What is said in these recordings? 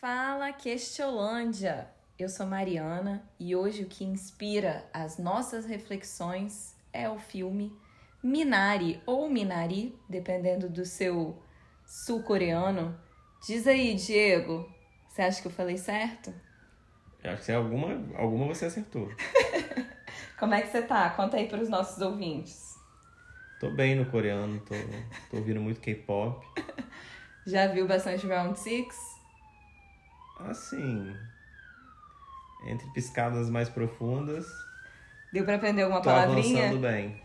Fala Questiolândia! Eu sou Mariana e hoje o que inspira as nossas reflexões é o filme Minari ou Minari, dependendo do seu sul-coreano. Diz aí, Diego, você acha que eu falei certo? Eu acho que alguma, alguma você acertou. Como é que você tá? Conta aí para os nossos ouvintes. Tô bem no coreano, tô, tô ouvindo muito K-pop. Já viu bastante Round Six? Assim, entre piscadas mais profundas. Deu pra aprender alguma tô palavrinha? avançando bem.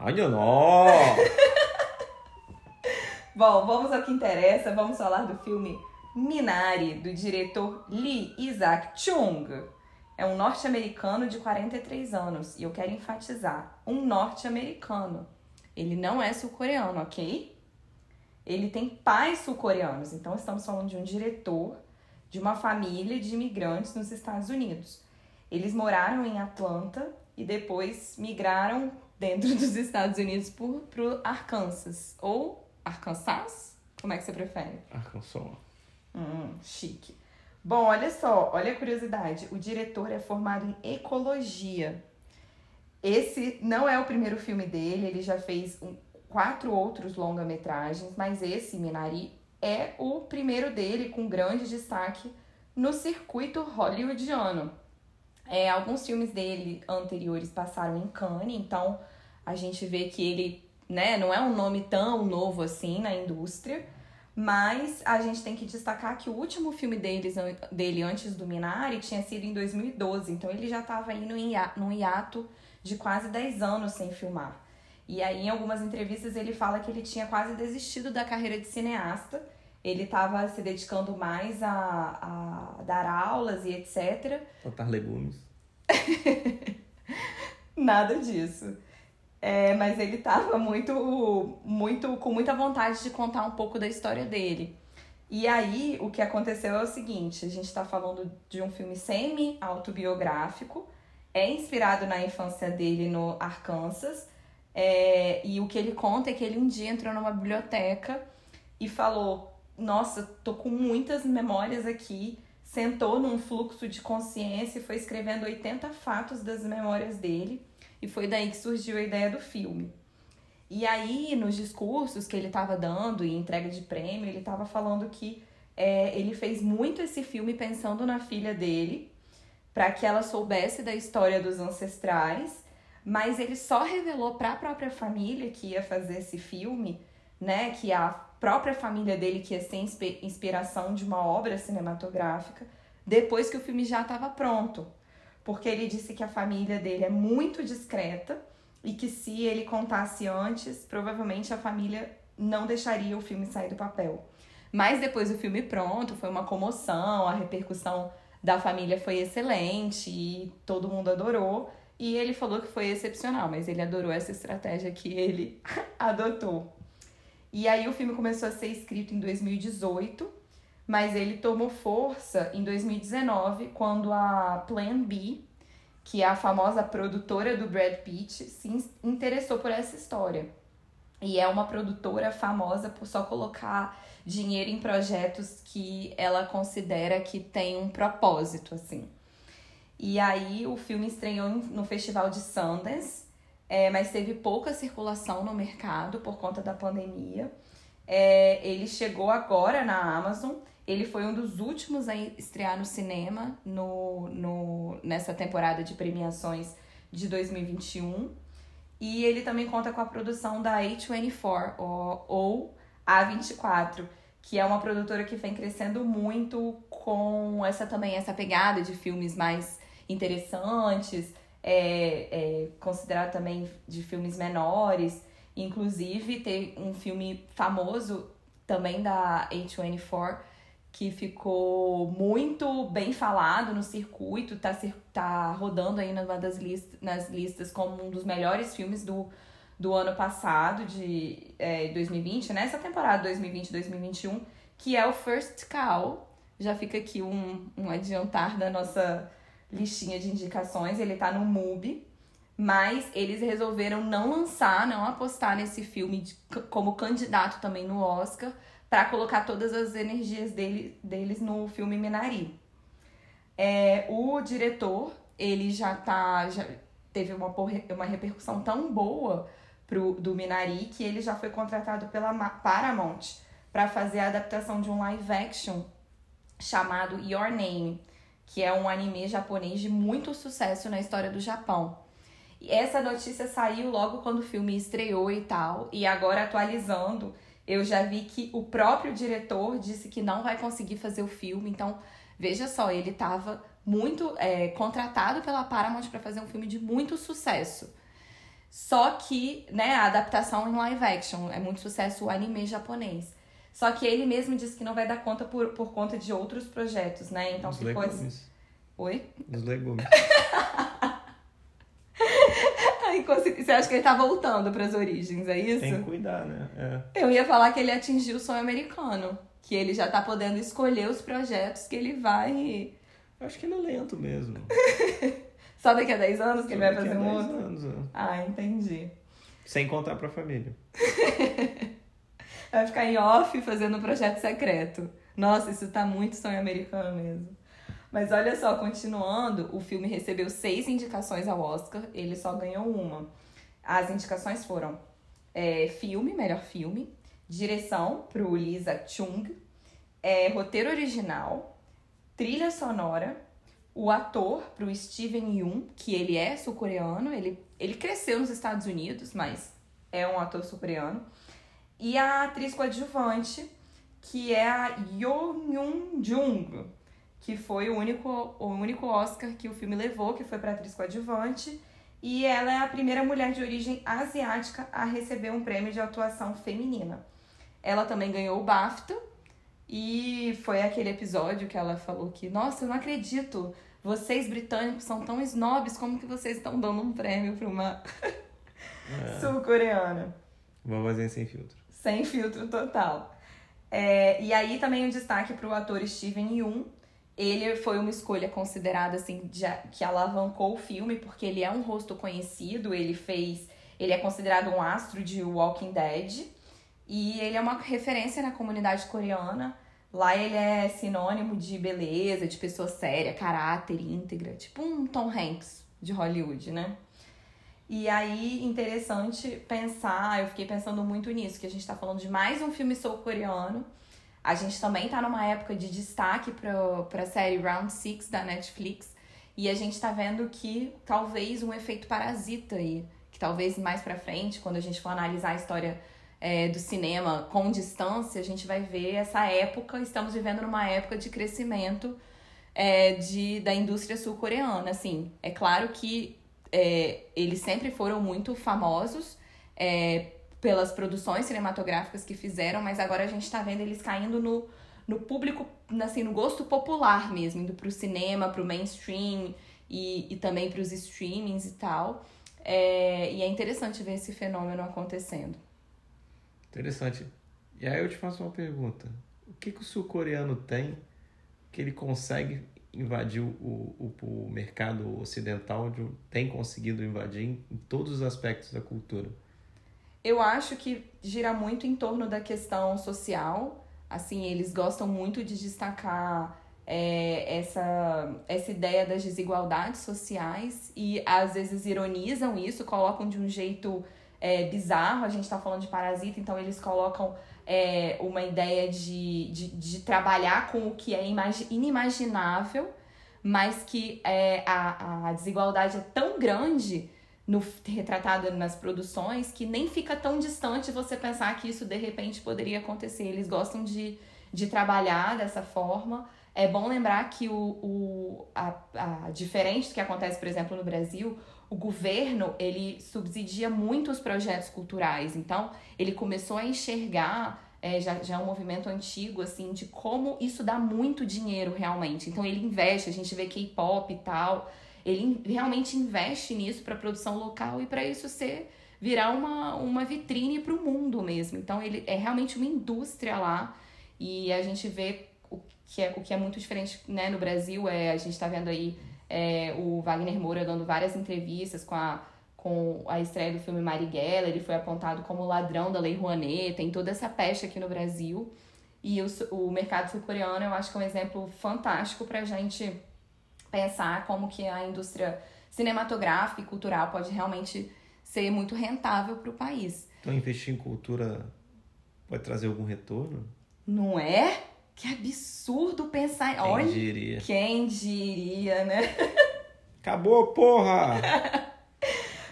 Olha, nó! Bom, vamos ao que interessa. Vamos falar do filme Minari, do diretor Lee Isaac Chung. É um norte-americano de 43 anos. E eu quero enfatizar: um norte-americano. Ele não é sul-coreano, ok? Ele tem pais sul-coreanos. Então, estamos falando de um diretor de uma família de imigrantes nos Estados Unidos. Eles moraram em Atlanta e depois migraram dentro dos Estados Unidos para o Arkansas. Ou Arkansas? Como é que você prefere? Arkansas. Hum, chique. Bom, olha só, olha a curiosidade. O diretor é formado em ecologia. Esse não é o primeiro filme dele, ele já fez um, quatro outros longa-metragens, mas esse, Minari, é o primeiro dele com grande destaque no circuito hollywoodiano. É, alguns filmes dele anteriores passaram em Cannes, então a gente vê que ele né, não é um nome tão novo assim na indústria, mas a gente tem que destacar que o último filme deles, dele antes do Minari tinha sido em 2012, então ele já estava indo em num hiato de quase 10 anos sem filmar. E aí, em algumas entrevistas, ele fala que ele tinha quase desistido da carreira de cineasta. Ele estava se dedicando mais a, a dar aulas e etc. Plantar legumes. Nada disso. É, mas ele estava muito, muito, com muita vontade de contar um pouco da história dele. E aí, o que aconteceu é o seguinte: a gente está falando de um filme semi-autobiográfico, é inspirado na infância dele no Arkansas. É, e o que ele conta é que ele um dia entrou numa biblioteca e falou: Nossa, tô com muitas memórias aqui. Sentou num fluxo de consciência e foi escrevendo 80 fatos das memórias dele. E foi daí que surgiu a ideia do filme. E aí, nos discursos que ele estava dando e entrega de prêmio, ele estava falando que é, ele fez muito esse filme pensando na filha dele, para que ela soubesse da história dos ancestrais, mas ele só revelou para a própria família que ia fazer esse filme, né, que a própria família dele que ia ser inspiração de uma obra cinematográfica, depois que o filme já estava pronto. Porque ele disse que a família dele é muito discreta e que se ele contasse antes, provavelmente a família não deixaria o filme sair do papel. Mas depois do filme pronto, foi uma comoção, a repercussão da família foi excelente e todo mundo adorou. E ele falou que foi excepcional, mas ele adorou essa estratégia que ele adotou. E aí o filme começou a ser escrito em 2018, mas ele tomou força em 2019, quando a Plan B, que é a famosa produtora do Brad Pitt, se interessou por essa história. E é uma produtora famosa por só colocar dinheiro em projetos que ela considera que tem um propósito, assim. E aí o filme estreou no Festival de Sundance, é, mas teve pouca circulação no mercado por conta da pandemia. É, ele chegou agora na Amazon. Ele foi um dos últimos a estrear no cinema no, no, nessa temporada de premiações de 2021. E ele também conta com a produção da A24 ou, ou A24, que é uma produtora que vem crescendo muito com essa também essa pegada de filmes mais interessantes, é, é, considerar também de filmes menores. Inclusive, tem um filme famoso também da A24 que ficou muito bem falado no circuito, tá, tá rodando aí numa das listas, nas listas como um dos melhores filmes do, do ano passado, de é, 2020, nessa né? temporada 2020-2021, que é o First Cow. Já fica aqui um, um adiantar da nossa listinha de indicações. Ele tá no MUBI, Mas eles resolveram não lançar, não apostar nesse filme de, como candidato também no Oscar, para colocar todas as energias dele, deles no filme Minari. É, o diretor, ele já tá. Já teve uma, uma repercussão tão boa pro, do Minari que ele já foi contratado pela Paramount para fazer a adaptação de um live action chamado Your Name, que é um anime japonês de muito sucesso na história do Japão. E essa notícia saiu logo quando o filme estreou e tal, e agora atualizando, eu já vi que o próprio diretor disse que não vai conseguir fazer o filme, então veja só, ele estava muito é, contratado pela Paramount para fazer um filme de muito sucesso. Só que, né, a adaptação em live action é muito sucesso o anime japonês. Só que ele mesmo disse que não vai dar conta por, por conta de outros projetos, né? Então Os ficou legumes. assim. Oi? Os legumes. Consegui- Você acha que ele tá voltando pras origens, é isso? Tem que cuidar, né? É. Eu ia falar que ele atingiu o sonho americano. Que ele já tá podendo escolher os projetos que ele vai. Eu acho que ele é lento mesmo. Só daqui a 10 anos que ele vai fazer 10 outro? anos, é. Ah, entendi. Sem contar pra família. Vai ficar em off fazendo um projeto secreto. Nossa, isso tá muito sonho americano mesmo. Mas olha só, continuando, o filme recebeu seis indicações ao Oscar, ele só ganhou uma. As indicações foram é, filme, melhor filme, direção pro Lisa Chung, é, roteiro original, trilha sonora, o ator pro Steven Yeun, que ele é sul-coreano, ele, ele cresceu nos Estados Unidos, mas é um ator sul-coreano, e a atriz coadjuvante, que é a Yo Myung Jung, que foi o único, o único Oscar que o filme levou, que foi para atriz coadjuvante, e ela é a primeira mulher de origem asiática a receber um prêmio de atuação feminina. Ela também ganhou o BAFTA, e foi aquele episódio que ela falou que, nossa, eu não acredito, vocês britânicos são tão snobs, como que vocês estão dando um prêmio para uma É. sul-coreana? Vovozinha sem filtro. Sem filtro total. É, e aí também um destaque para o ator Steven Yeun. Ele foi uma escolha considerada assim de, que alavancou o filme porque ele é um rosto conhecido. Ele fez, ele é considerado um astro de Walking Dead e ele é uma referência na comunidade coreana. Lá ele é sinônimo de beleza, de pessoa séria, caráter, íntegra, tipo um Tom Hanks de Hollywood, né? E aí, interessante pensar, eu fiquei pensando muito nisso, que a gente tá falando de mais um filme sul-coreano. A gente também tá numa época de destaque pra, pra série Round Six da Netflix. E a gente tá vendo que talvez um efeito parasita aí. Que talvez mais pra frente, quando a gente for analisar a história é, do cinema com distância, a gente vai ver essa época. Estamos vivendo numa época de crescimento é, de, da indústria sul-coreana. Assim, é claro que é, eles sempre foram muito famosos é, pelas produções cinematográficas que fizeram, mas agora a gente tá vendo eles caindo no, no público, assim, no gosto popular mesmo, indo pro cinema, pro mainstream e, e também pros streamings e tal. É, e é interessante ver esse fenômeno acontecendo. Interessante. E aí eu te faço uma pergunta. O que, que o sul-coreano tem que ele consegue invadir o, o, o mercado ocidental, de, tem conseguido invadir em todos os aspectos da cultura? Eu acho que gira muito em torno da questão social. Assim, eles gostam muito de destacar é, essa, essa ideia das desigualdades sociais e às vezes ironizam isso, colocam de um jeito é, bizarro. A gente está falando de parasita, então eles colocam é, uma ideia de, de, de, trabalhar com o que é inimaginável, mas que é, a, a desigualdade é tão grande no retratada nas produções que nem fica tão distante você pensar que isso de repente poderia acontecer. Eles gostam de, de trabalhar dessa forma. É bom lembrar que o, o a, a, diferente do que acontece, por exemplo, no Brasil, o governo ele subsidia muito os projetos culturais. Então, ele começou a enxergar é, já, já é um movimento antigo, assim, de como isso dá muito dinheiro realmente. Então, ele investe, a gente vê K-pop e tal ele realmente investe nisso para produção local e para isso ser virar uma, uma vitrine para o mundo mesmo. Então ele é realmente uma indústria lá e a gente vê o que é, o que é muito diferente né, no Brasil. É, a gente está vendo aí é, o Wagner Moura dando várias entrevistas com a, com a estreia do filme Marighella, ele foi apontado como ladrão da Lei Rouanet, tem toda essa peste aqui no Brasil. E o, o mercado sul-coreano eu acho que é um exemplo fantástico para a gente pensar como que a indústria cinematográfica e cultural pode realmente ser muito rentável para o país. Então, investir em cultura pode trazer algum retorno? Não é? Que absurdo pensar. Quem Olha, diria? quem diria, né? Acabou, porra!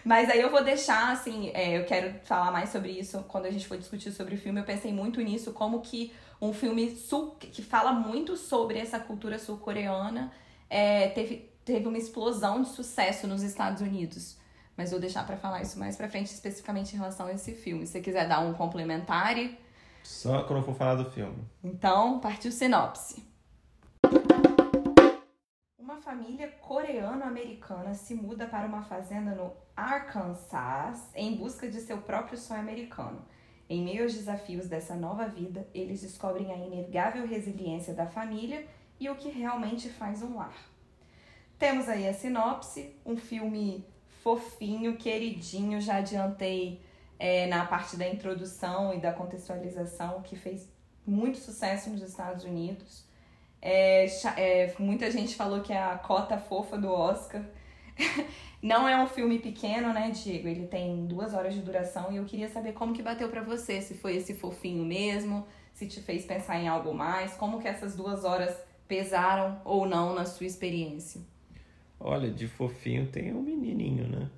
Mas aí eu vou deixar, assim, é, eu quero falar mais sobre isso quando a gente for discutir sobre o filme. Eu pensei muito nisso, como que um filme sul, que fala muito sobre essa cultura sul-coreana é, teve, teve uma explosão de sucesso nos Estados Unidos. Mas vou deixar para falar isso mais pra frente, especificamente em relação a esse filme. Se você quiser dar um complementar. Só quando eu for falar do filme. Então, partiu sinopse. Uma família coreano-americana se muda para uma fazenda no Arkansas em busca de seu próprio sonho americano. Em meio aos desafios dessa nova vida, eles descobrem a inegável resiliência da família e o que realmente faz um lar. Temos aí a sinopse, um filme fofinho, queridinho, já adiantei é, na parte da introdução e da contextualização, que fez muito sucesso nos Estados Unidos. É, é, muita gente falou que é a cota fofa do Oscar. Não é um filme pequeno, né, Diego? Ele tem duas horas de duração e eu queria saber como que bateu para você, se foi esse fofinho mesmo, se te fez pensar em algo mais, como que essas duas horas pesaram ou não na sua experiência. Olha, de fofinho tem um menininho, né?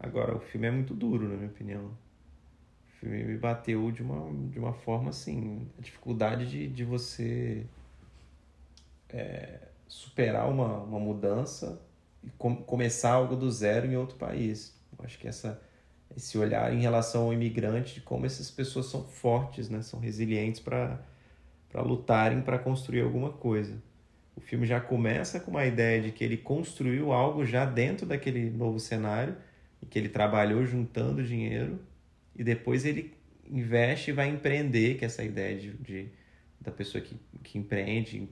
Agora, o filme é muito duro, na minha opinião. O filme me bateu de uma, de uma forma assim, a dificuldade de, de você é, superar uma, uma mudança e com, começar algo do zero em outro país. Eu acho que essa, esse olhar em relação ao imigrante, de como essas pessoas são fortes, né? são resilientes para lutarem para construir alguma coisa. O filme já começa com uma ideia de que ele construiu algo já dentro daquele novo cenário e que ele trabalhou juntando dinheiro e depois ele investe e vai empreender, que é essa ideia de, de da pessoa que, que empreende,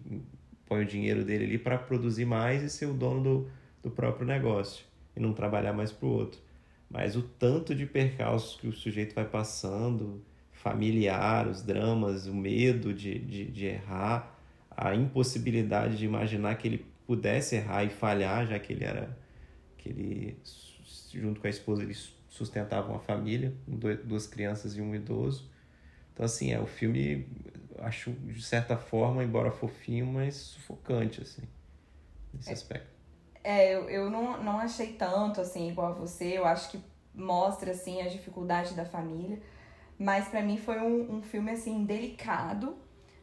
põe o dinheiro dele ali para produzir mais e ser o dono do, do próprio negócio e não trabalhar mais para o outro. Mas o tanto de percalços que o sujeito vai passando, familiar, os dramas, o medo de, de, de errar, a impossibilidade de imaginar que ele pudesse errar e falhar, já que ele era que ele junto com a esposa ele sustentava uma família, duas crianças e um idoso. Então assim, é o filme acho de certa forma, embora fofinho, mas sufocante assim, nesse é, aspecto. É, eu, eu não, não achei tanto assim igual a você, eu acho que mostra assim a dificuldade da família, mas para mim foi um, um filme assim delicado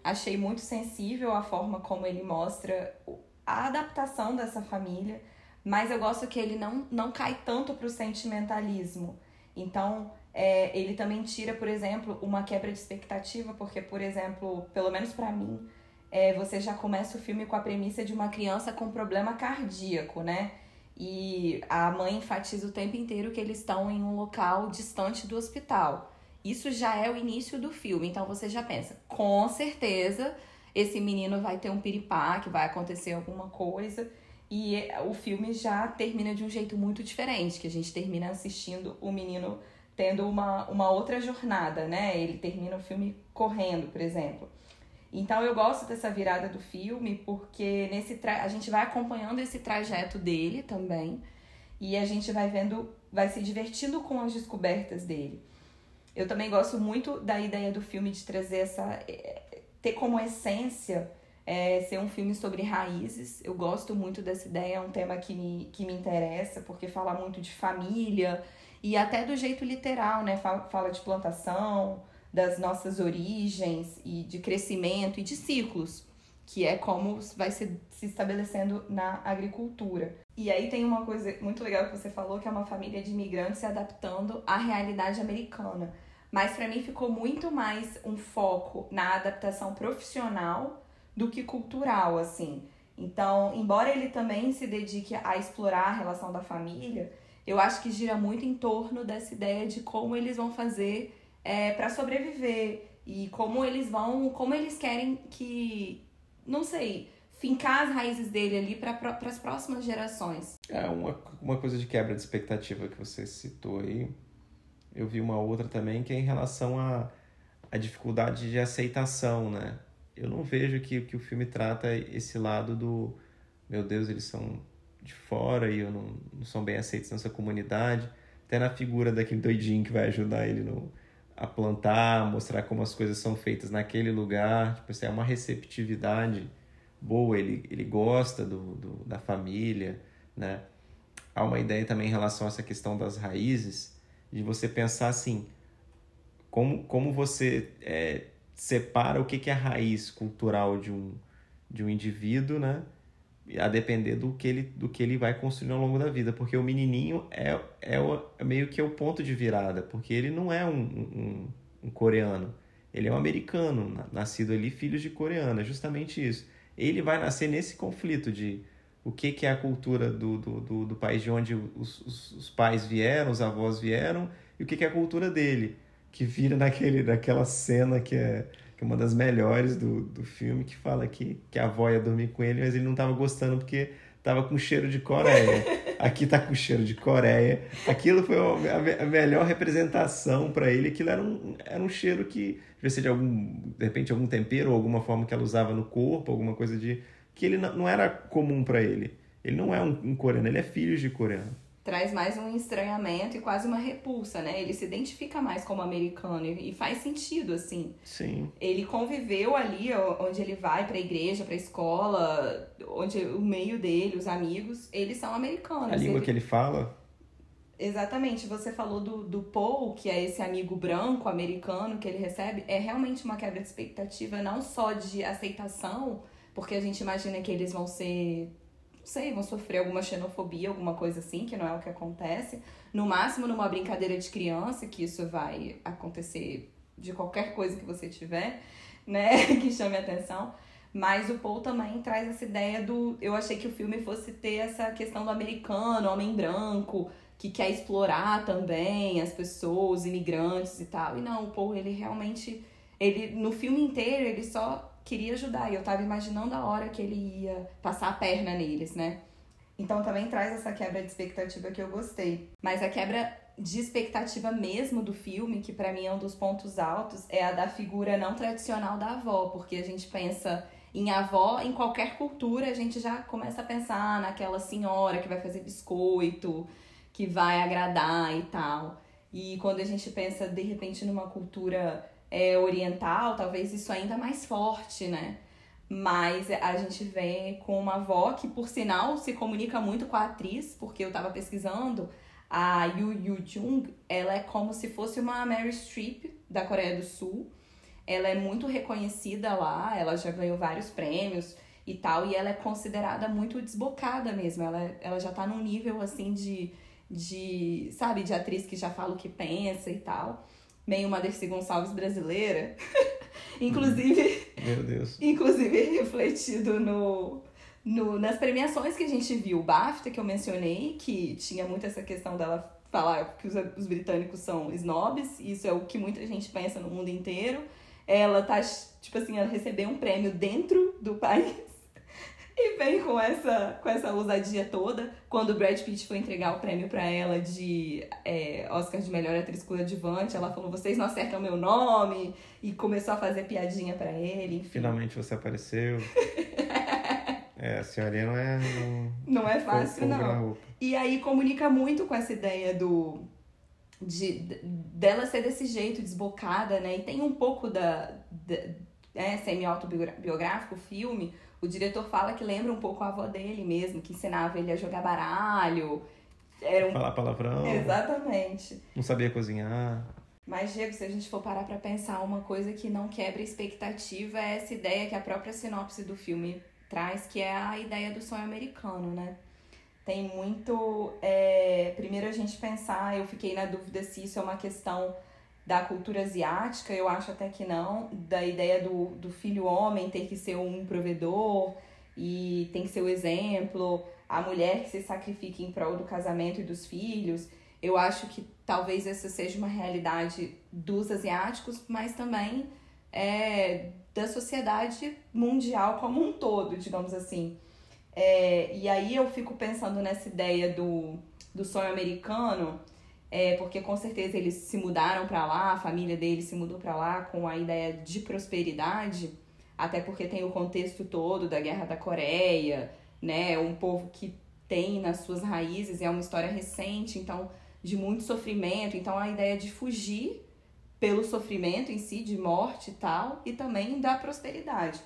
Achei muito sensível a forma como ele mostra a adaptação dessa família, mas eu gosto que ele não, não cai tanto para o sentimentalismo. Então, é, ele também tira, por exemplo, uma quebra de expectativa, porque, por exemplo, pelo menos para mim, é, você já começa o filme com a premissa de uma criança com problema cardíaco, né? E a mãe enfatiza o tempo inteiro que eles estão em um local distante do hospital. Isso já é o início do filme, então você já pensa, com certeza esse menino vai ter um piripá, que vai acontecer alguma coisa. E o filme já termina de um jeito muito diferente, que a gente termina assistindo o menino tendo uma, uma outra jornada, né? Ele termina o filme correndo, por exemplo. Então eu gosto dessa virada do filme porque nesse tra... a gente vai acompanhando esse trajeto dele também e a gente vai vendo, vai se divertindo com as descobertas dele. Eu também gosto muito da ideia do filme de trazer essa. É, ter como essência é, ser um filme sobre raízes. Eu gosto muito dessa ideia, é um tema que me, que me interessa, porque fala muito de família e até do jeito literal, né? Fala, fala de plantação, das nossas origens e de crescimento e de ciclos, que é como vai se, se estabelecendo na agricultura. E aí tem uma coisa muito legal que você falou, que é uma família de imigrantes se adaptando à realidade americana. Mas para mim ficou muito mais um foco na adaptação profissional do que cultural, assim. Então, embora ele também se dedique a explorar a relação da família, eu acho que gira muito em torno dessa ideia de como eles vão fazer é, para sobreviver e como eles vão, como eles querem que, não sei, fincar as raízes dele ali para as próximas gerações. É uma, uma coisa de quebra de expectativa que você citou aí. Eu vi uma outra também que é em relação à a, a dificuldade de aceitação, né? Eu não vejo que, que o filme trata esse lado do meu Deus, eles são de fora e eu não, não são bem aceitos nessa comunidade. Até na figura daquele doidinho que vai ajudar ele no, a plantar, mostrar como as coisas são feitas naquele lugar. Tipo assim, é uma receptividade boa, ele, ele gosta do, do, da família, né? Há uma ideia também em relação a essa questão das raízes, de você pensar assim, como, como você é, separa o que, que é a raiz cultural de um, de um indivíduo, né? a depender do que ele, do que ele vai construindo ao longo da vida, porque o menininho é, é, o, é meio que é o ponto de virada, porque ele não é um, um, um, coreano, ele é um americano, nascido ali, filho de coreano, é justamente isso. Ele vai nascer nesse conflito de o que, que é a cultura do, do, do, do país de onde os, os, os, pais vieram, os avós vieram, e o que, que é a cultura dele, que vira naquele, naquela cena que é que é uma das melhores do, do filme, que fala que, que a avó ia dormir com ele, mas ele não estava gostando porque tava com cheiro de Coreia. Aqui tá com cheiro de Coreia. Aquilo foi a, a melhor representação para ele. Aquilo era um, era um cheiro que, devia ser de algum, de repente, algum tempero ou alguma forma que ela usava no corpo, alguma coisa de. Que ele não, era comum para ele. Ele não é um, um coreano, ele é filho de coreano traz mais um estranhamento e quase uma repulsa, né? Ele se identifica mais como americano e faz sentido, assim. Sim. Ele conviveu ali onde ele vai pra igreja, pra escola, onde o meio dele, os amigos, eles são americanos. A língua ele... que ele fala. Exatamente, você falou do, do Paul, que é esse amigo branco americano que ele recebe, é realmente uma quebra de expectativa, não só de aceitação, porque a gente imagina que eles vão ser sei, vão sofrer alguma xenofobia, alguma coisa assim, que não é o que acontece. No máximo, numa brincadeira de criança, que isso vai acontecer de qualquer coisa que você tiver, né, que chame atenção. Mas o Paul também traz essa ideia do. Eu achei que o filme fosse ter essa questão do americano, homem branco, que quer explorar também as pessoas, imigrantes e tal. E não, o Paul, ele realmente. Ele, no filme inteiro, ele só queria ajudar. E eu tava imaginando a hora que ele ia passar a perna neles, né? Então também traz essa quebra de expectativa que eu gostei. Mas a quebra de expectativa mesmo do filme, que para mim é um dos pontos altos, é a da figura não tradicional da avó, porque a gente pensa em avó, em qualquer cultura, a gente já começa a pensar naquela senhora que vai fazer biscoito, que vai agradar e tal. E quando a gente pensa de repente numa cultura é, oriental, talvez isso ainda mais forte, né? Mas a gente vê com uma avó que, por sinal, se comunica muito com a atriz, porque eu tava pesquisando, a Yu Yu Jung, ela é como se fosse uma Mary Streep da Coreia do Sul. Ela é muito reconhecida lá, ela já ganhou vários prêmios e tal, e ela é considerada muito desbocada mesmo. Ela, ela já tá num nível assim de, de, sabe, de atriz que já fala o que pensa e tal meio uma Dercy Gonçalves brasileira. inclusive. Meu Deus. Inclusive refletido no, no, nas premiações que a gente viu. O BAFTA, que eu mencionei, que tinha muito essa questão dela falar que os, os britânicos são snobs, isso é o que muita gente pensa no mundo inteiro. Ela tá, tipo assim, ela recebeu um prêmio dentro do país e vem com essa, com essa ousadia toda. Quando o Brad Pitt foi entregar o prêmio para ela de é, Oscar de melhor atriz coadjuvante, ela falou: vocês não acertam meu nome. E começou a fazer piadinha para ele. Enfim. Finalmente você apareceu. é, a senhorinha não é. Não, não é fácil, não. E aí comunica muito com essa ideia do. De, dela ser desse jeito, desbocada, né? E tem um pouco da. da é, semi-autobiográfico o filme o diretor fala que lembra um pouco a avó dele mesmo, que ensinava ele a jogar baralho. Era um... Falar palavrão. Exatamente. Não sabia cozinhar. Mas, Diego, se a gente for parar pra pensar, uma coisa que não quebra expectativa é essa ideia que a própria sinopse do filme traz, que é a ideia do sonho americano, né? Tem muito. É... Primeiro a gente pensar, eu fiquei na dúvida se isso é uma questão da cultura asiática, eu acho até que não, da ideia do, do filho homem ter que ser um provedor e tem que ser o exemplo, a mulher que se sacrifica em prol do casamento e dos filhos. Eu acho que talvez essa seja uma realidade dos asiáticos, mas também é, da sociedade mundial como um todo, digamos assim. É, e aí eu fico pensando nessa ideia do, do sonho americano, é, porque com certeza eles se mudaram para lá, a família deles se mudou para lá com a ideia de prosperidade, até porque tem o contexto todo da Guerra da Coreia, né? Um povo que tem nas suas raízes, é uma história recente, então de muito sofrimento, então a ideia de fugir pelo sofrimento em si, de morte e tal, e também da prosperidade.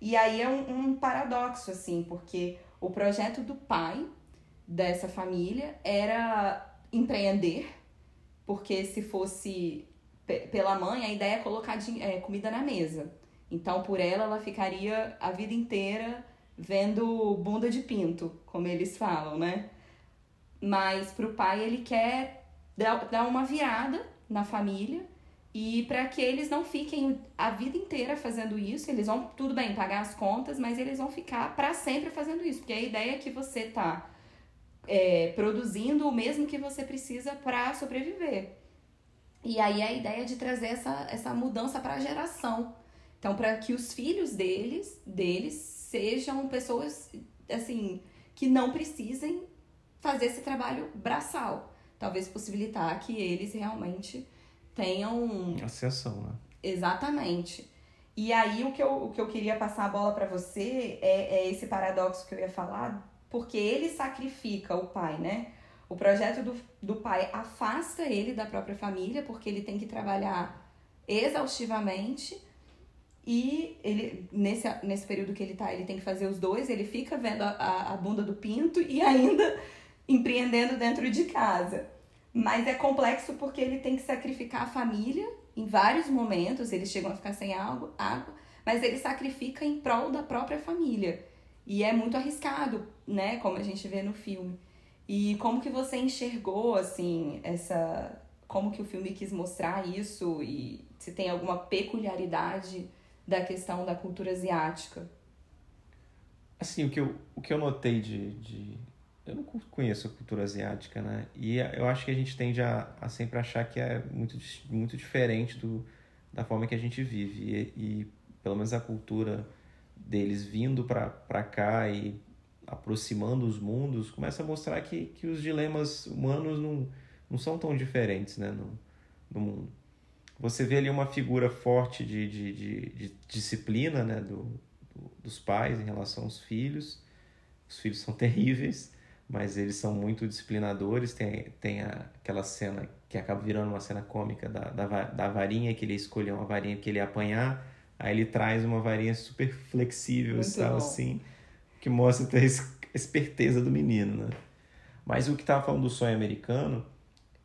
E aí é um, um paradoxo, assim, porque o projeto do pai dessa família era empreender, porque se fosse pela mãe, a ideia é colocar é, comida na mesa. Então, por ela, ela ficaria a vida inteira vendo bunda de pinto, como eles falam, né? Mas pro pai, ele quer dar, dar uma virada na família e para que eles não fiquem a vida inteira fazendo isso, eles vão, tudo bem, pagar as contas, mas eles vão ficar para sempre fazendo isso, porque a ideia é que você tá é, produzindo o mesmo que você precisa para sobreviver. E aí a ideia de trazer essa, essa mudança para a geração. Então, para que os filhos deles, deles sejam pessoas assim que não precisem fazer esse trabalho braçal. Talvez possibilitar que eles realmente tenham. Ascensão, né? Exatamente. E aí o que eu, o que eu queria passar a bola para você é, é esse paradoxo que eu ia falar, porque ele sacrifica o pai, né? O projeto do, do pai afasta ele da própria família, porque ele tem que trabalhar exaustivamente. E ele, nesse, nesse período que ele tá, ele tem que fazer os dois, ele fica vendo a, a, bunda do pinto e ainda empreendendo dentro de casa. Mas é complexo porque ele tem que sacrificar a família em vários momentos, eles chegam a ficar sem água, água, mas ele sacrifica em prol da própria família. E é muito arriscado, né, como a gente vê no filme. E como que você enxergou assim essa como que o filme quis mostrar isso e se tem alguma peculiaridade da questão da cultura asiática? Assim, o que eu, o que eu notei de, de eu não conheço a cultura asiática, né? E eu acho que a gente tende a, a sempre achar que é muito, muito diferente do, da forma que a gente vive. E, e pelo menos a cultura deles vindo para cá e aproximando os mundos começa a mostrar que, que os dilemas humanos não, não são tão diferentes né, no, no mundo. Você vê ali uma figura forte de, de, de, de disciplina né, do, do, dos pais em relação aos filhos. Os filhos são terríveis mas eles são muito disciplinadores. Tem, tem a, aquela cena que acaba virando uma cena cômica da, da, da varinha, que ele escolheu uma varinha que ele ia apanhar, aí ele traz uma varinha super flexível e tal, assim, que mostra até a esperteza do menino, né? Mas o que estava falando do sonho americano,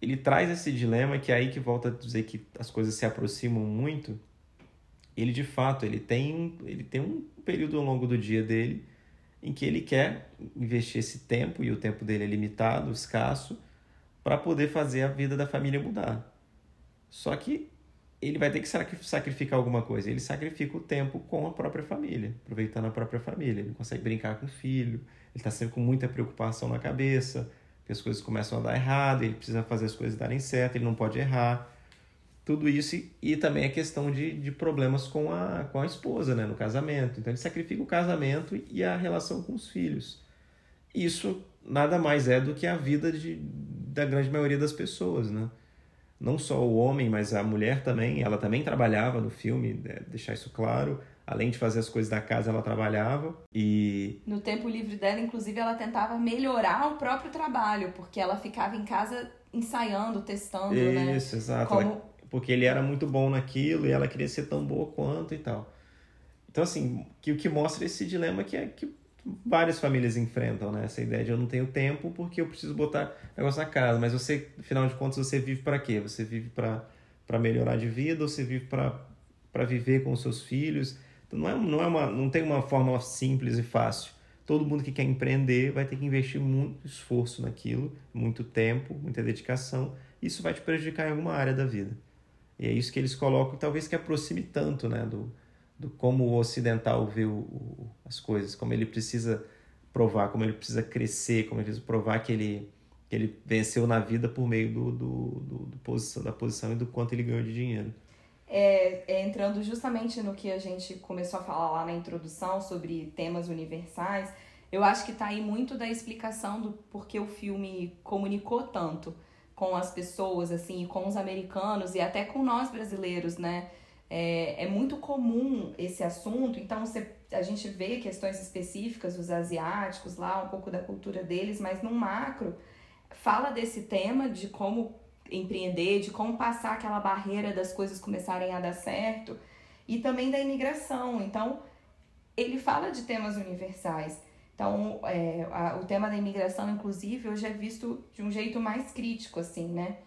ele traz esse dilema que é aí que volta a dizer que as coisas se aproximam muito. Ele de fato, ele tem, ele tem um período ao longo do dia dele em que ele quer investir esse tempo, e o tempo dele é limitado, escasso, para poder fazer a vida da família mudar. Só que ele vai ter que sacrificar alguma coisa. Ele sacrifica o tempo com a própria família, aproveitando a própria família. Ele consegue brincar com o filho, ele está sempre com muita preocupação na cabeça, que as coisas começam a dar errado, ele precisa fazer as coisas darem certo, ele não pode errar tudo isso e, e também a questão de, de problemas com a, com a esposa, né, no casamento. Então ele sacrifica o casamento e a relação com os filhos. Isso nada mais é do que a vida de, da grande maioria das pessoas, né? Não só o homem, mas a mulher também. Ela também trabalhava no filme, é, deixar isso claro. Além de fazer as coisas da casa, ela trabalhava e... No tempo livre dela, inclusive, ela tentava melhorar o próprio trabalho, porque ela ficava em casa ensaiando, testando, isso, né? Isso, exato. Como... Ela porque ele era muito bom naquilo e ela queria ser tão boa quanto e tal. Então, assim, que o que mostra esse dilema que é que várias famílias enfrentam, né? Essa ideia de eu não tenho tempo porque eu preciso botar negócio na casa, mas você, afinal de contas, você vive para quê? Você vive para melhorar de vida ou você vive para viver com os seus filhos? Então, não, é, não, é uma, não tem uma fórmula simples e fácil. Todo mundo que quer empreender vai ter que investir muito esforço naquilo, muito tempo, muita dedicação. Isso vai te prejudicar em alguma área da vida. E é isso que eles colocam, talvez que aproxime tanto né, do, do como o ocidental vê o, o, as coisas, como ele precisa provar, como ele precisa crescer, como ele precisa provar que ele, que ele venceu na vida por meio do, do, do, do posição, da posição e do quanto ele ganhou de dinheiro. é, é, entrando justamente no que a gente começou a falar lá na introdução sobre temas universais, eu acho que tá aí muito da explicação do porquê o filme comunicou tanto com as pessoas, assim, com os americanos e até com nós brasileiros, né? É, é muito comum esse assunto, então você, a gente vê questões específicas dos asiáticos lá, um pouco da cultura deles, mas no macro fala desse tema de como empreender, de como passar aquela barreira das coisas começarem a dar certo e também da imigração. Então, ele fala de temas universais. Então, é, a, o tema da imigração, inclusive, hoje é visto de um jeito mais crítico, assim, né?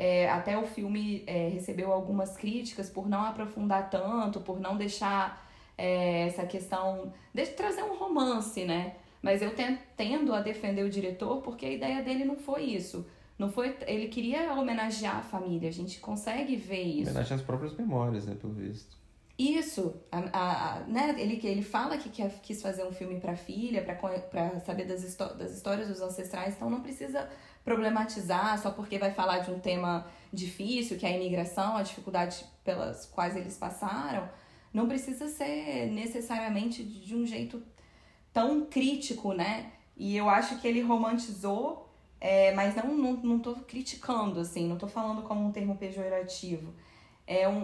É, até o filme é, recebeu algumas críticas por não aprofundar tanto, por não deixar é, essa questão de trazer um romance, né? Mas eu tendo a defender o diretor porque a ideia dele não foi isso. Não foi, ele queria homenagear a família, a gente consegue ver isso. Homenagear as próprias memórias, né, pelo visto. Isso, a, a, né, ele, ele fala que quer, quis fazer um filme para filha, para saber das, das histórias dos ancestrais, então não precisa problematizar só porque vai falar de um tema difícil, que é a imigração, a dificuldade pelas quais eles passaram, não precisa ser necessariamente de um jeito tão crítico, né? E eu acho que ele romantizou, é, mas não, não, não tô criticando, assim, não tô falando como um termo pejorativo. É um,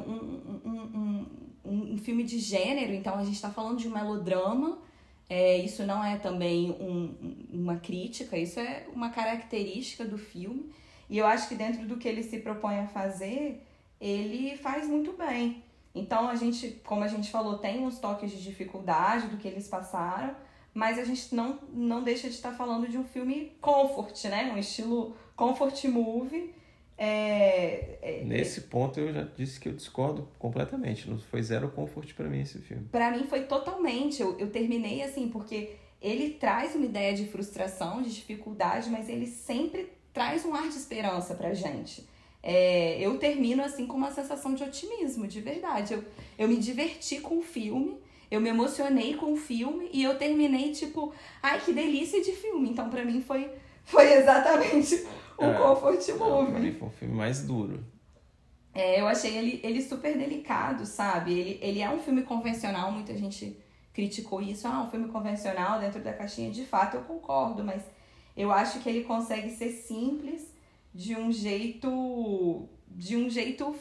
um, um, um, filme de gênero, então a gente está falando de um melodrama, é, isso não é também um, uma crítica, isso é uma característica do filme. E eu acho que dentro do que ele se propõe a fazer, ele faz muito bem. Então a gente, como a gente falou, tem uns toques de dificuldade do que eles passaram, mas a gente não, não deixa de estar falando de um filme comfort, né? Um estilo comfort movie é, é, Nesse ponto eu já disse que eu discordo completamente. Não foi zero comfort para mim esse filme. Para mim foi totalmente. Eu, eu terminei assim, porque ele traz uma ideia de frustração, de dificuldade, mas ele sempre traz um ar de esperança pra gente. É, eu termino assim com uma sensação de otimismo, de verdade. Eu, eu me diverti com o filme, eu me emocionei com o filme e eu terminei tipo, ai que delícia de filme. Então para mim foi, foi exatamente o é, Comfort Movie. Pra mim foi um filme mais duro. É, eu achei ele, ele super delicado, sabe? Ele, ele é um filme convencional, muita gente criticou isso. Ah, um filme convencional dentro da caixinha. De fato, eu concordo, mas eu acho que ele consegue ser simples de um jeito. De um jeito,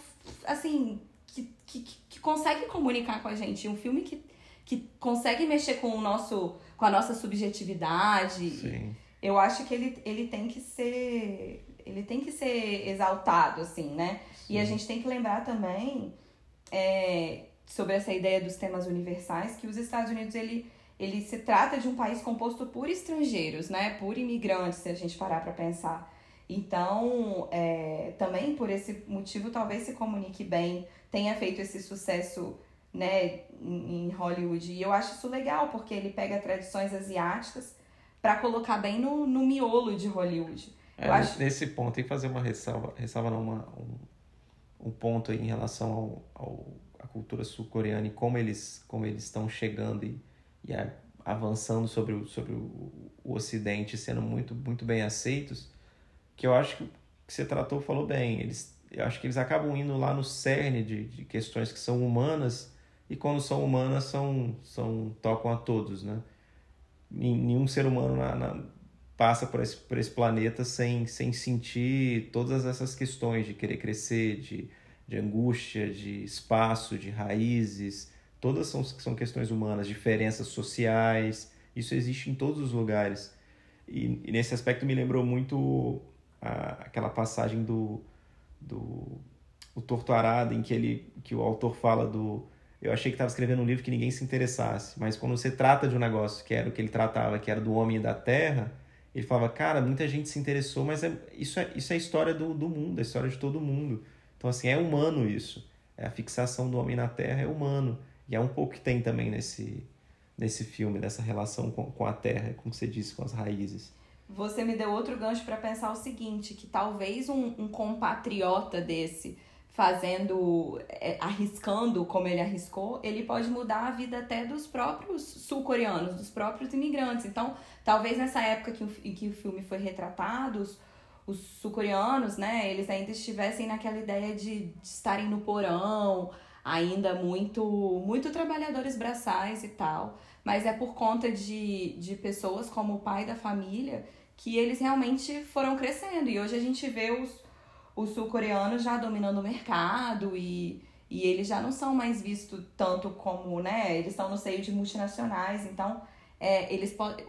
assim, que, que, que consegue comunicar com a gente. Um filme que, que consegue mexer com o nosso. com a nossa subjetividade. Sim eu acho que ele, ele tem que ser ele tem que ser exaltado assim né? Sim. e a gente tem que lembrar também é, sobre essa ideia dos temas universais que os Estados Unidos ele ele se trata de um país composto por estrangeiros né? Por imigrantes se a gente parar para pensar. Então é, também por esse motivo talvez se comunique bem tenha feito esse sucesso né em Hollywood. E eu acho isso legal porque ele pega tradições asiáticas para colocar bem no, no miolo de Hollywood. É, acho... Nesse ponto, tem que fazer uma ressalva, ressalva não, uma, um, um ponto aí em relação ao, ao, à cultura sul-coreana e como eles, como eles estão chegando e, e a, avançando sobre, o, sobre o, o Ocidente, sendo muito, muito bem aceitos, que eu acho que, que você tratou falou bem. Eles, eu acho que eles acabam indo lá no cerne de, de questões que são humanas e quando são humanas são, são tocam a todos, né? Nenhum ser humano na, na, passa por esse, por esse planeta sem, sem sentir todas essas questões de querer crescer, de, de angústia, de espaço, de raízes. Todas são, são questões humanas, diferenças sociais. Isso existe em todos os lugares. E, e nesse aspecto me lembrou muito a, aquela passagem do, do o Torto Arado, em que, ele, que o autor fala do eu achei que estava escrevendo um livro que ninguém se interessasse. Mas quando você trata de um negócio que era o que ele tratava, que era do homem e da terra, ele falava, cara, muita gente se interessou, mas é, isso, é, isso é a história do, do mundo, a história de todo mundo. Então, assim, é humano isso. É a fixação do homem na terra é humano. E é um pouco que tem também nesse, nesse filme, dessa relação com, com a terra, como você disse, com as raízes. Você me deu outro gancho para pensar o seguinte, que talvez um, um compatriota desse fazendo, é, arriscando como ele arriscou, ele pode mudar a vida até dos próprios sul-coreanos, dos próprios imigrantes. Então, talvez nessa época que em que o filme foi retratado, os, os sul-coreanos, né, eles ainda estivessem naquela ideia de, de estarem no porão, ainda muito, muito trabalhadores braçais e tal. Mas é por conta de, de pessoas como o pai da família que eles realmente foram crescendo. E hoje a gente vê os, os sul-coreanos já dominando o mercado e, e eles já não são mais vistos tanto como, né? Eles estão no seio de multinacionais, então é, eles podem.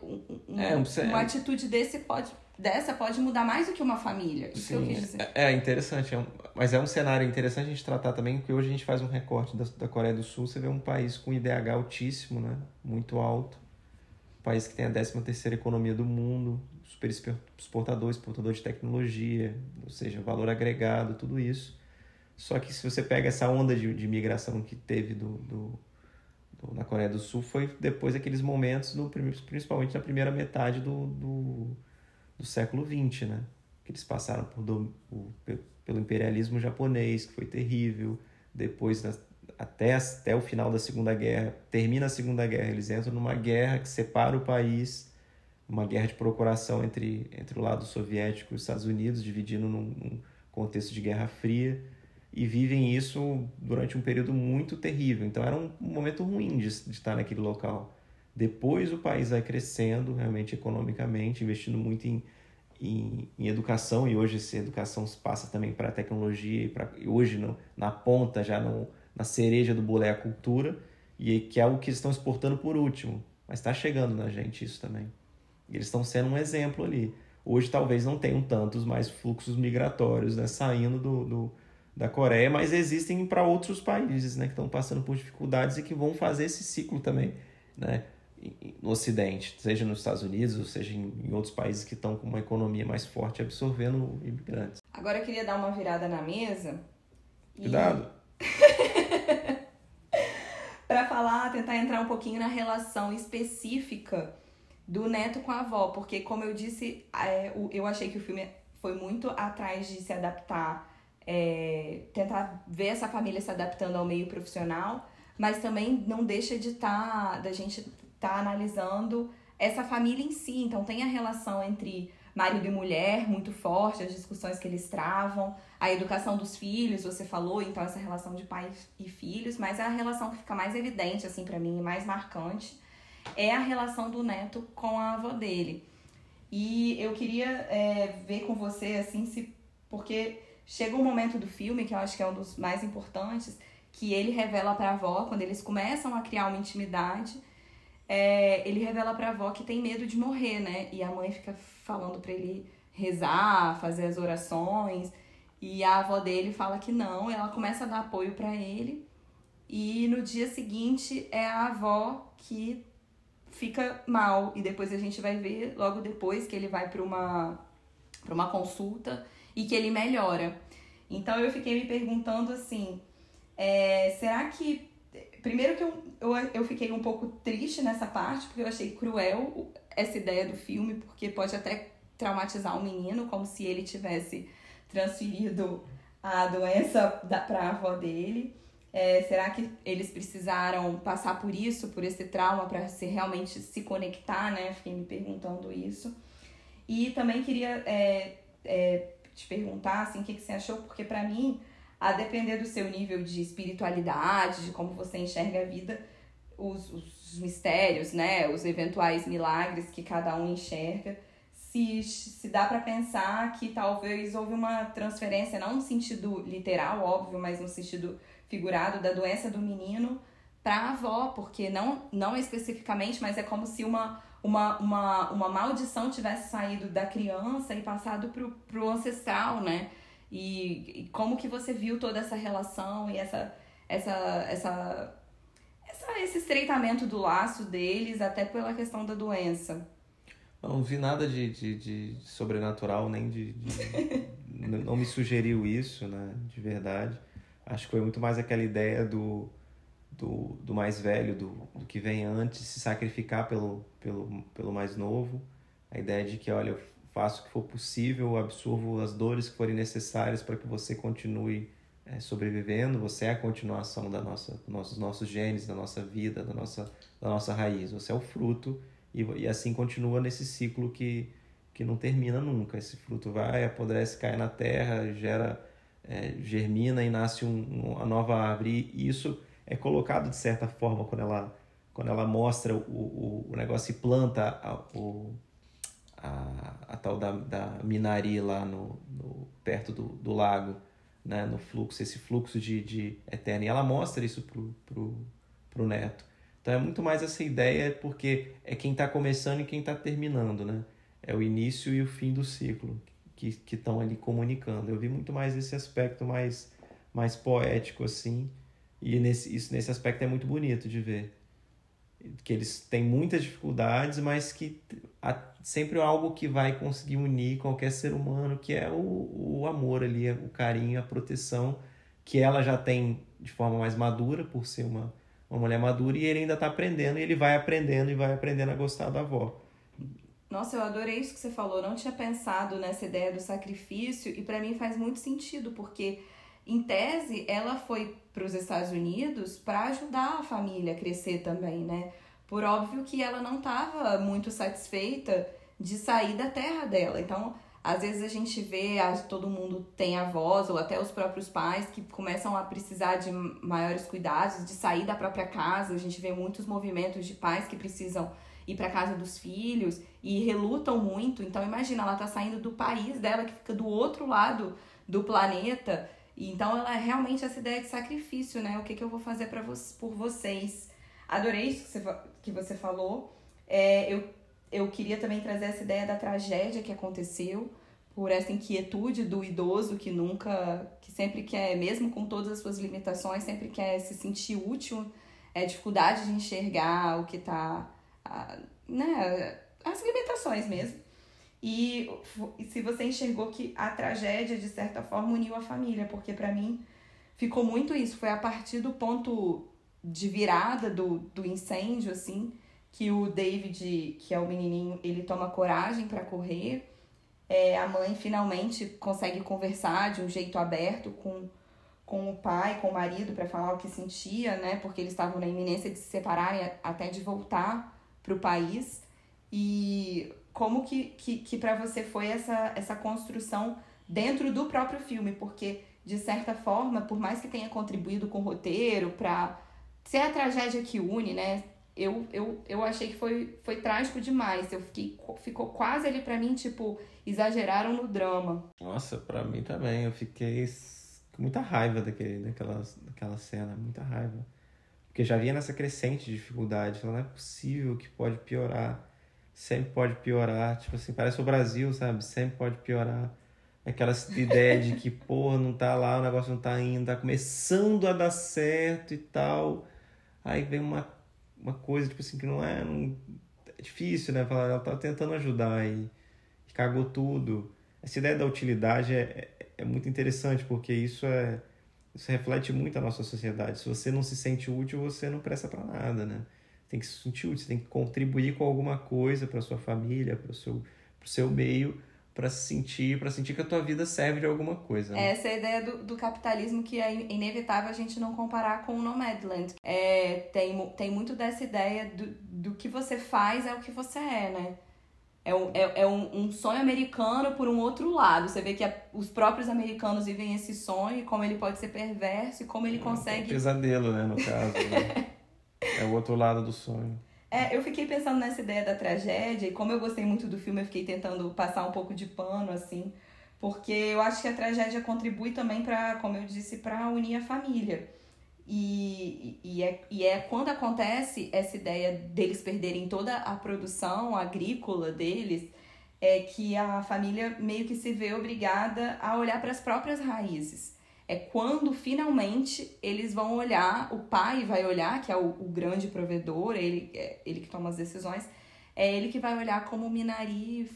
Um, é, uma atitude desse pode dessa pode mudar mais do que uma família. Isso Sim, que eu quis dizer. É, é interessante, é um, mas é um cenário interessante a gente tratar também, porque hoje a gente faz um recorte da, da Coreia do Sul, você vê um país com IDH altíssimo, né? Muito alto. Um país que tem a 13 terceira economia do mundo, exportador, exportador de tecnologia, ou seja, valor agregado, tudo isso. Só que se você pega essa onda de, de migração que teve do, do, do, na Coreia do Sul, foi depois daqueles momentos, do, principalmente na primeira metade do, do do século XX, né? Que eles passaram por pelo imperialismo japonês, que foi terrível. Depois, até, até o final da Segunda Guerra, termina a Segunda Guerra, eles entram numa guerra que separa o país, uma guerra de procuração entre, entre o lado soviético e os Estados Unidos, dividindo num, num contexto de Guerra Fria, e vivem isso durante um período muito terrível. Então era um momento ruim de, de estar naquele local. Depois o país vai crescendo realmente economicamente, investindo muito em, em, em educação, e hoje essa educação passa também para a tecnologia, e, pra, e hoje na ponta, já no, na cereja do bolo é a cultura, e que é o que estão exportando por último. Mas está chegando na gente isso também. Eles estão sendo um exemplo ali. Hoje talvez não tenham tantos mais fluxos migratórios né, saindo do, do da Coreia, mas existem para outros países né, que estão passando por dificuldades e que vão fazer esse ciclo também. Né? no Ocidente, seja nos Estados Unidos ou seja em, outros países que estão com uma economia mais forte absorvendo imigrantes. Agora eu queria dar uma virada na mesa. Cuidado! E... para falar, tentar entrar um pouquinho na relação específica do neto com a avó, porque como eu disse, é, eu achei que o filme foi muito atrás de se adaptar, é, tentar ver essa família se adaptando ao meio profissional, mas também não deixa de estar, tá, da gente está analisando essa família em si. Então, tem a relação entre marido e mulher muito forte, as discussões que eles travam, a educação dos filhos, você falou, então, essa relação de pais e filhos, mas a relação que fica mais evidente, assim, para mim, mais marcante, é a relação do neto com a avó dele. E eu queria é, ver com você, assim, se. Porque chega um momento do filme, que eu acho que é um dos mais importantes, que ele revela para a avó, quando eles começam a criar uma intimidade é, ele revela pra avó que tem medo de morrer, né? E a mãe fica falando pra ele rezar, fazer as orações. E a avó dele fala que não, ela começa a dar apoio para ele. E no dia seguinte é a avó que fica mal. E depois a gente vai ver, logo depois, que ele vai para uma, pra uma consulta e que ele melhora. Então eu fiquei me perguntando assim: é, será que Primeiro que eu, eu, eu fiquei um pouco triste nessa parte, porque eu achei cruel essa ideia do filme, porque pode até traumatizar o menino, como se ele tivesse transferido a doença para a avó dele. É, será que eles precisaram passar por isso, por esse trauma, para se realmente se conectar, né? Fiquei me perguntando isso. E também queria é, é, te perguntar, assim, o que, que você achou, porque para mim a depender do seu nível de espiritualidade, de como você enxerga a vida, os, os mistérios, né, os eventuais milagres que cada um enxerga, se, se dá para pensar que talvez houve uma transferência, não no sentido literal, óbvio, mas no sentido figurado da doença do menino para a avó, porque não, não especificamente, mas é como se uma, uma, uma, uma maldição tivesse saído da criança e passado pro, pro ancestral, né? E, e, como que você viu toda essa relação e essa, essa, essa, essa, esse estreitamento do laço deles, até pela questão da doença? Não vi nada de, de, de sobrenatural, nem de. de não me sugeriu isso, né? De verdade. Acho que foi muito mais aquela ideia do, do, do mais velho, do, do que vem antes, se sacrificar pelo, pelo, pelo mais novo. A ideia de que, olha, faço o que for possível, absorvo as dores que forem necessárias para que você continue é, sobrevivendo. Você é a continuação da nossa, nossos, nossos genes, da nossa vida, da nossa, da nossa raiz. Você é o fruto e, e assim continua nesse ciclo que, que não termina nunca. Esse fruto vai, apodrece, cai na terra, gera, é, germina e nasce um, uma nova árvore. E isso é colocado de certa forma quando ela, quando ela mostra o, o, o negócio e planta a, o, a, a tal da, da minaria lá no, no perto do, do lago, né, no fluxo, esse fluxo de, de eterno. E ela mostra isso pro, pro, pro neto. Então é muito mais essa ideia, porque é quem está começando e quem está terminando, né? É o início e o fim do ciclo que estão ali comunicando. Eu vi muito mais esse aspecto mais, mais poético, assim, e nesse, isso nesse aspecto é muito bonito de ver. Que eles têm muitas dificuldades, mas que há sempre algo que vai conseguir unir qualquer ser humano, que é o, o amor ali, o carinho, a proteção, que ela já tem de forma mais madura, por ser uma, uma mulher madura, e ele ainda está aprendendo, e ele vai aprendendo e vai aprendendo a gostar da avó. Nossa, eu adorei isso que você falou. Não tinha pensado nessa ideia do sacrifício e para mim faz muito sentido, porque em tese ela foi para os Estados Unidos para ajudar a família a crescer também, né? Por óbvio que ela não estava muito satisfeita de sair da terra dela. Então, às vezes a gente vê, todo mundo tem avós ou até os próprios pais que começam a precisar de maiores cuidados, de sair da própria casa. A gente vê muitos movimentos de pais que precisam ir para casa dos filhos e relutam muito. Então imagina, ela tá saindo do país dela que fica do outro lado do planeta. Então ela é realmente essa ideia de sacrifício, né? O que, que eu vou fazer para vo por vocês? Adorei isso que você, que você falou. É, eu, eu queria também trazer essa ideia da tragédia que aconteceu, por essa inquietude do idoso que nunca, que sempre quer, mesmo com todas as suas limitações, sempre quer se sentir útil, é dificuldade de enxergar o que está a, né, as limitações mesmo. E, se você enxergou que a tragédia, de certa forma, uniu a família, porque para mim ficou muito isso. Foi a partir do ponto de virada do, do incêndio, assim, que o David, que é o menininho, ele toma coragem para correr. É, a mãe finalmente consegue conversar de um jeito aberto com, com o pai, com o marido, para falar o que sentia, né? Porque eles estavam na iminência de se separarem, até de voltar para o país e como que, que, que para você foi essa, essa construção dentro do próprio filme, porque de certa forma, por mais que tenha contribuído com o roteiro para ser a tragédia que une, né? Eu, eu, eu achei que foi, foi trágico demais. Eu fiquei ficou quase ali para mim, tipo, exageraram no drama. Nossa, para mim também. Eu fiquei com muita raiva daquele, daquela, daquela cena, muita raiva. Porque já vinha nessa crescente de dificuldade. Falando, não é possível que pode piorar. Sempre pode piorar. Tipo assim, parece o Brasil, sabe? Sempre pode piorar. Aquela ideia de que, porra, não tá lá, o negócio não tá indo, tá começando a dar certo e tal. Aí vem uma, uma coisa, tipo assim, que não é. Não, é difícil, né? Falar, ela tá tentando ajudar e, e cagou tudo. Essa ideia da utilidade é, é, é muito interessante, porque isso é isso reflete muito a nossa sociedade. Se você não se sente útil, você não presta para nada, né? Tem que se sentir útil, você tem que contribuir com alguma coisa para sua família, para o seu, pro seu meio, para se sentir, para sentir que a tua vida serve de alguma coisa. Né? Essa é a ideia do, do capitalismo que é inevitável a gente não comparar com o Nomadland. É, tem, tem muito dessa ideia do, do que você faz é o que você é, né? É, um, é, é um, um, sonho americano por um outro lado. Você vê que a, os próprios americanos vivem esse sonho, e como ele pode ser perverso e como ele consegue. É um pesadelo, né, no caso. Né? é o outro lado do sonho. É, eu fiquei pensando nessa ideia da tragédia, e como eu gostei muito do filme, eu fiquei tentando passar um pouco de pano, assim, porque eu acho que a tragédia contribui também para, como eu disse, para unir a família. E, e, é, e é quando acontece essa ideia deles perderem toda a produção agrícola deles, é que a família meio que se vê obrigada a olhar para as próprias raízes. É quando finalmente eles vão olhar, o pai vai olhar, que é o, o grande provedor, ele, é ele que toma as decisões, é ele que vai olhar como o Minari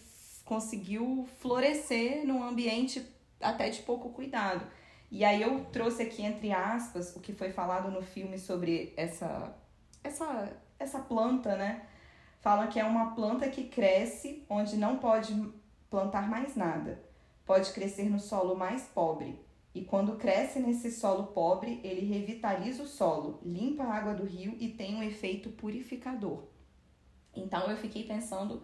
conseguiu florescer num ambiente até de pouco cuidado. E aí eu trouxe aqui entre aspas o que foi falado no filme sobre essa essa essa planta, né? Fala que é uma planta que cresce onde não pode plantar mais nada. Pode crescer no solo mais pobre. E quando cresce nesse solo pobre, ele revitaliza o solo, limpa a água do rio e tem um efeito purificador. Então eu fiquei pensando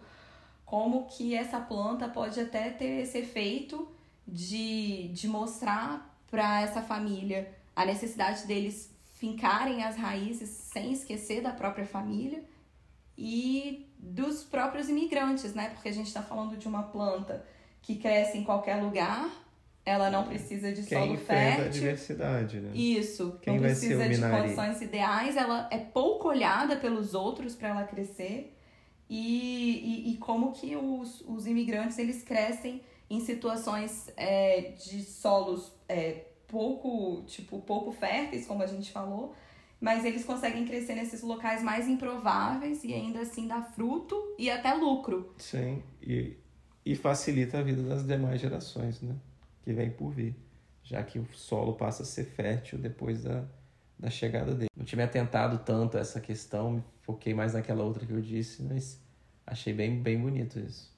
como que essa planta pode até ter esse efeito de, de mostrar para essa família a necessidade deles fincarem as raízes sem esquecer da própria família e dos próprios imigrantes, né? Porque a gente está falando de uma planta que cresce em qualquer lugar, ela não precisa de Quem solo fértil. a diversidade, né? Isso, Quem não vai ser precisa de condições ideais, ela é pouco olhada pelos outros para ela crescer. E, e, e como que os, os imigrantes eles crescem em situações é, de solos é, pouco, tipo, pouco férteis, como a gente falou, mas eles conseguem crescer nesses locais mais improváveis e ainda assim dar fruto e até lucro. Sim, e, e facilita a vida das demais gerações, né? Que vem por vir. Já que o solo passa a ser fértil depois da, da chegada dele. Não me atentado tanto a essa questão, me foquei mais naquela outra que eu disse, mas achei bem, bem bonito isso.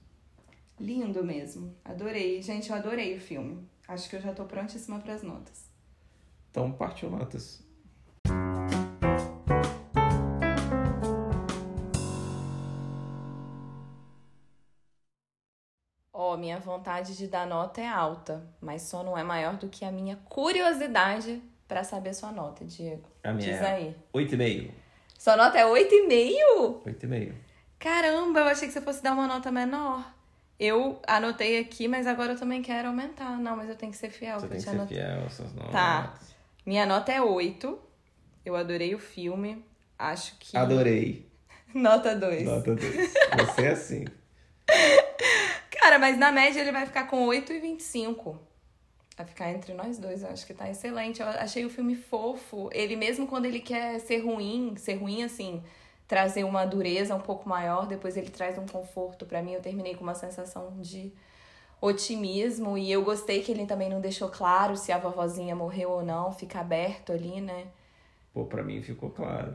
Lindo mesmo. Adorei. Gente, eu adorei o filme. Acho que eu já tô prontíssima para as notas. Então, partiu notas. Ó, minha vontade de dar nota é alta, mas só não é maior do que a minha curiosidade para saber sua nota, Diego. A minha Diz é aí. 8,5. Sua nota é 8,5? 8,5. Caramba, eu achei que você fosse dar uma nota menor. Eu anotei aqui, mas agora eu também quero aumentar. Não, mas eu tenho que ser fiel. Você tem que ser anotar. fiel às suas notas. Tá. Minha nota é 8. Eu adorei o filme. Acho que. Adorei. Nota 2. Nota 2. Você é assim. Cara, mas na média ele vai ficar com 8,25. Vai ficar entre nós dois, eu acho que tá excelente. Eu achei o filme fofo. Ele mesmo quando ele quer ser ruim, ser ruim assim, trazer uma dureza um pouco maior, depois ele traz um conforto pra mim. Eu terminei com uma sensação de otimismo e eu gostei que ele também não deixou claro se a vovozinha morreu ou não, fica aberto ali, né? Pô, pra mim ficou claro.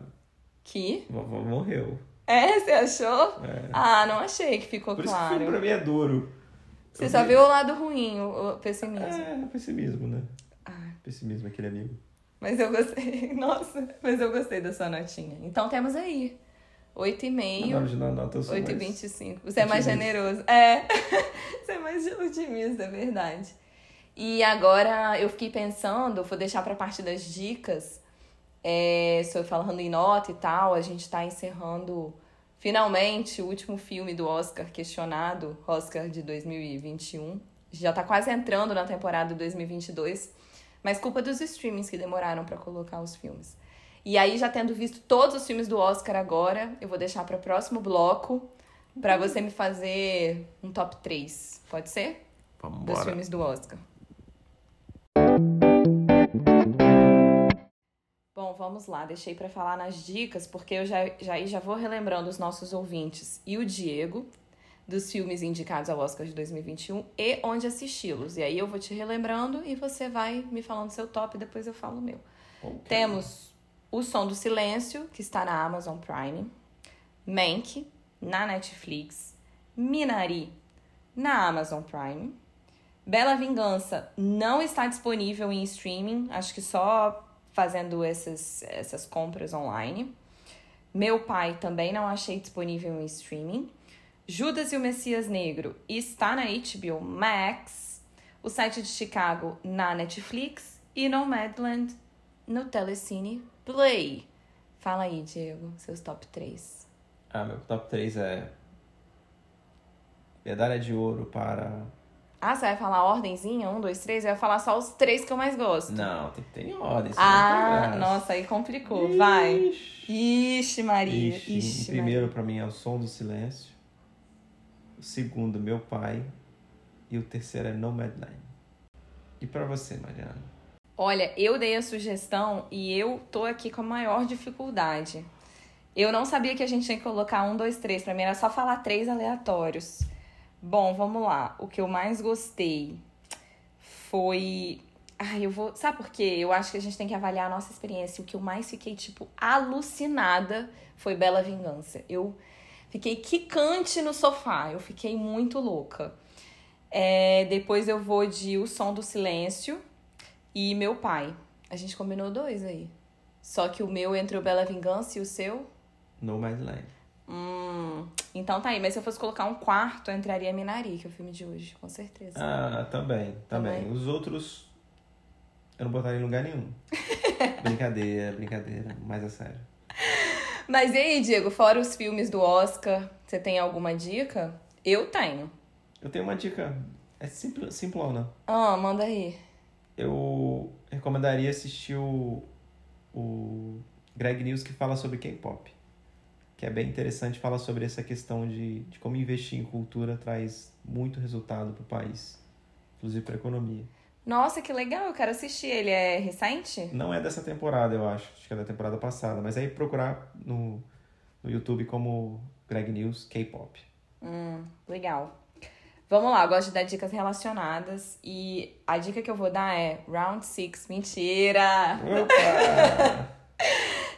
Que? Vovó morreu. É, você achou? É. Ah, não achei que ficou Por isso que o claro. pra mim é duro. Você Eu só vi- viu o lado ruim, o o pessimismo. É, pessimismo, né? Ah. Pessimismo, aquele amigo. Mas eu gostei. Nossa, mas eu gostei da sua notinha. Então temos aí. Na hora 8,5, de dar nota, eu sou mais... 8,25. Você é mais generoso. É. Você é mais otimista, é verdade. E agora eu fiquei pensando, vou deixar pra parte das dicas. É, sou falando em nota e tal, a gente tá encerrando finalmente o último filme do Oscar questionado, Oscar de 2021. Já tá quase entrando na temporada 2022, mas culpa dos streamings que demoraram pra colocar os filmes. E aí, já tendo visto todos os filmes do Oscar agora, eu vou deixar para o próximo bloco pra você me fazer um top 3. Pode ser? Vamos Dos embora. filmes do Oscar. Bom, vamos lá. Deixei pra falar nas dicas, porque eu já, já, já vou relembrando os nossos ouvintes e o Diego dos filmes indicados ao Oscar de 2021 e onde assisti-los. E aí eu vou te relembrando e você vai me falando seu top e depois eu falo o meu. Ok. Temos O Som do Silêncio, que está na Amazon Prime. Mank, na Netflix. Minari, na Amazon Prime. Bela Vingança não está disponível em streaming, acho que só fazendo essas, essas compras online. Meu Pai também não achei disponível em streaming. Judas e o Messias Negro está na HBO Max. O site de Chicago na Netflix. E Nomadland no Telecine Play. Fala aí, Diego, seus top 3. Ah, meu top 3 é... Medalha de ouro para... Ah, você vai falar ordenzinha? Um, dois, três? Eu ia falar só os três que eu mais gosto. Não, tem que ter em ordem. Ah, nossa, aí complicou. Vai. Ixi. Ixi, Maria. Ixi, Ixi, o primeiro pra mim é o Som do Silêncio. O segundo, Meu Pai. E o terceiro é Nomadland. E pra você, Mariana? Olha, eu dei a sugestão e eu tô aqui com a maior dificuldade. Eu não sabia que a gente tinha que colocar um, dois, três. Pra mim era só falar três aleatórios. Bom, vamos lá. O que eu mais gostei foi. Ai, eu vou. Sabe por quê? Eu acho que a gente tem que avaliar a nossa experiência. O que eu mais fiquei, tipo, alucinada foi Bela Vingança. Eu fiquei quicante no sofá. Eu fiquei muito louca. É, depois eu vou de O Som do Silêncio e Meu Pai. A gente combinou dois aí. Só que o meu entre o Bela Vingança e o seu. Nomadland. Hum, então tá aí. Mas se eu fosse colocar um quarto, entraria Minari, que é o filme de hoje, com certeza. Ah, também, também. Também. Os outros eu não botaria em lugar nenhum. brincadeira, brincadeira, mas é sério. Mas e aí, Diego, fora os filmes do Oscar, você tem alguma dica? Eu tenho. Eu tenho uma dica, é simpl, simplona. Ah, manda aí. Eu recomendaria assistir o, o Greg News que fala sobre K-pop. Que é bem interessante, fala sobre essa questão de, de como investir em cultura traz muito resultado para o país, inclusive para a economia. Nossa, que legal, eu quero assistir. Ele é recente? Não é dessa temporada, eu acho. Acho que é da temporada passada. Mas aí procurar no, no YouTube como Greg News K-pop. Hum, legal. Vamos lá, eu gosto de dar dicas relacionadas. E a dica que eu vou dar é Round Six. Mentira! Opa!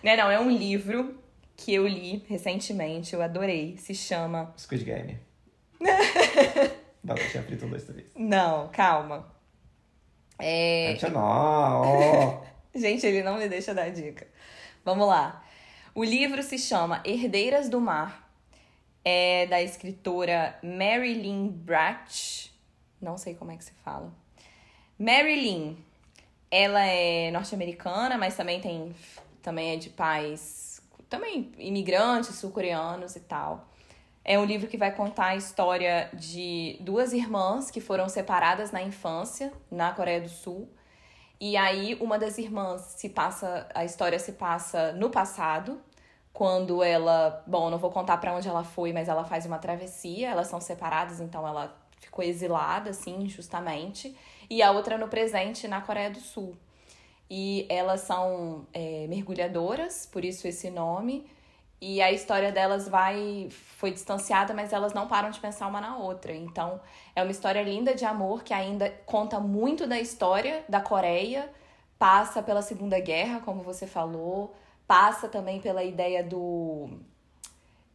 Né, não, é um livro que eu li recentemente, eu adorei. Se chama. Squid Game. Batatinha frita, um, dois, três. Não, calma. É. Não, ó. Gente, ele não me deixa dar dica. Vamos lá. O livro se chama Herdeiras do Mar. É da escritora Mary Lynn Bratt. Não sei como é que se fala. Mary Lynn. Ela é norte-americana, mas também tem também é de pais também imigrantes sul-coreanos e tal. É um livro que vai contar a história de duas irmãs que foram separadas na infância na Coreia do Sul. E aí uma das irmãs se passa, a história se passa no passado, quando ela, bom, não vou contar para onde ela foi, mas ela faz uma travessia, elas são separadas, então ela ficou exilada assim, injustamente, e a outra no presente na Coreia do Sul. E elas são é, mergulhadoras, por isso esse nome. E a história delas vai foi distanciada, mas elas não param de pensar uma na outra. Então, é uma história linda de amor que ainda conta muito da história da Coreia, passa pela Segunda Guerra, como você falou, passa também pela ideia do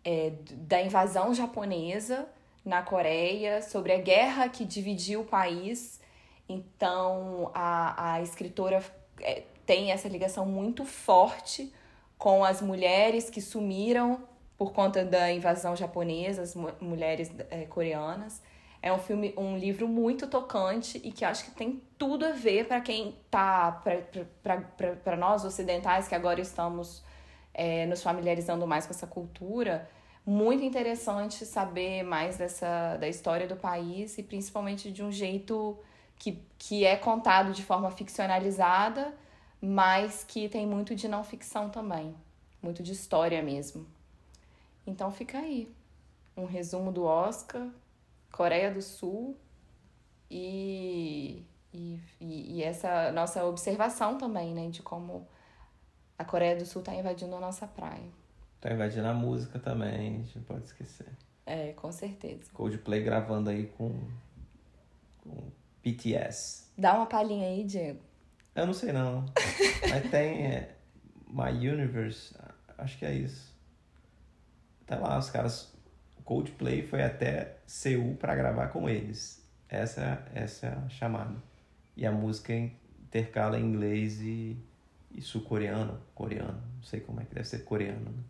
é, da invasão japonesa na Coreia, sobre a guerra que dividiu o país. Então, a, a escritora é, tem essa ligação muito forte com as mulheres que sumiram por conta da invasão japonesa, as mu mulheres é, coreanas. É um filme, um livro muito tocante e que acho que tem tudo a ver para quem tá, para nós ocidentais que agora estamos é, nos familiarizando mais com essa cultura. Muito interessante saber mais dessa da história do país e principalmente de um jeito que, que é contado de forma ficcionalizada, mas que tem muito de não ficção também, muito de história mesmo. Então fica aí um resumo do Oscar, Coreia do Sul e, e, e essa nossa observação também, né, de como a Coreia do Sul está invadindo a nossa praia. Tá invadindo a música também, a gente não pode esquecer. É, com certeza. Coldplay gravando aí com, com BTS. Dá uma palhinha aí, Diego. Eu não sei não. Mas tem é, My Universe, acho que é isso. Tá lá, os caras. Coldplay foi até Seul para gravar com eles. Essa, essa é a chamada. E a música intercala em inglês e, e sul-coreano, coreano. Não sei como é que deve ser coreano. Né?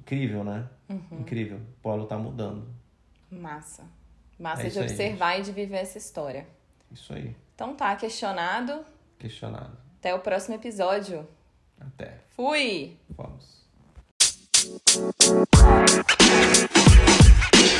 Incrível, né? Uhum. Incrível. O polo tá mudando. Massa. Massa É de isso aí, observar e de viver essa história. Isso aí. Então tá, questionado. Questionado. Até o próximo episódio. Até. Fui! Vamos.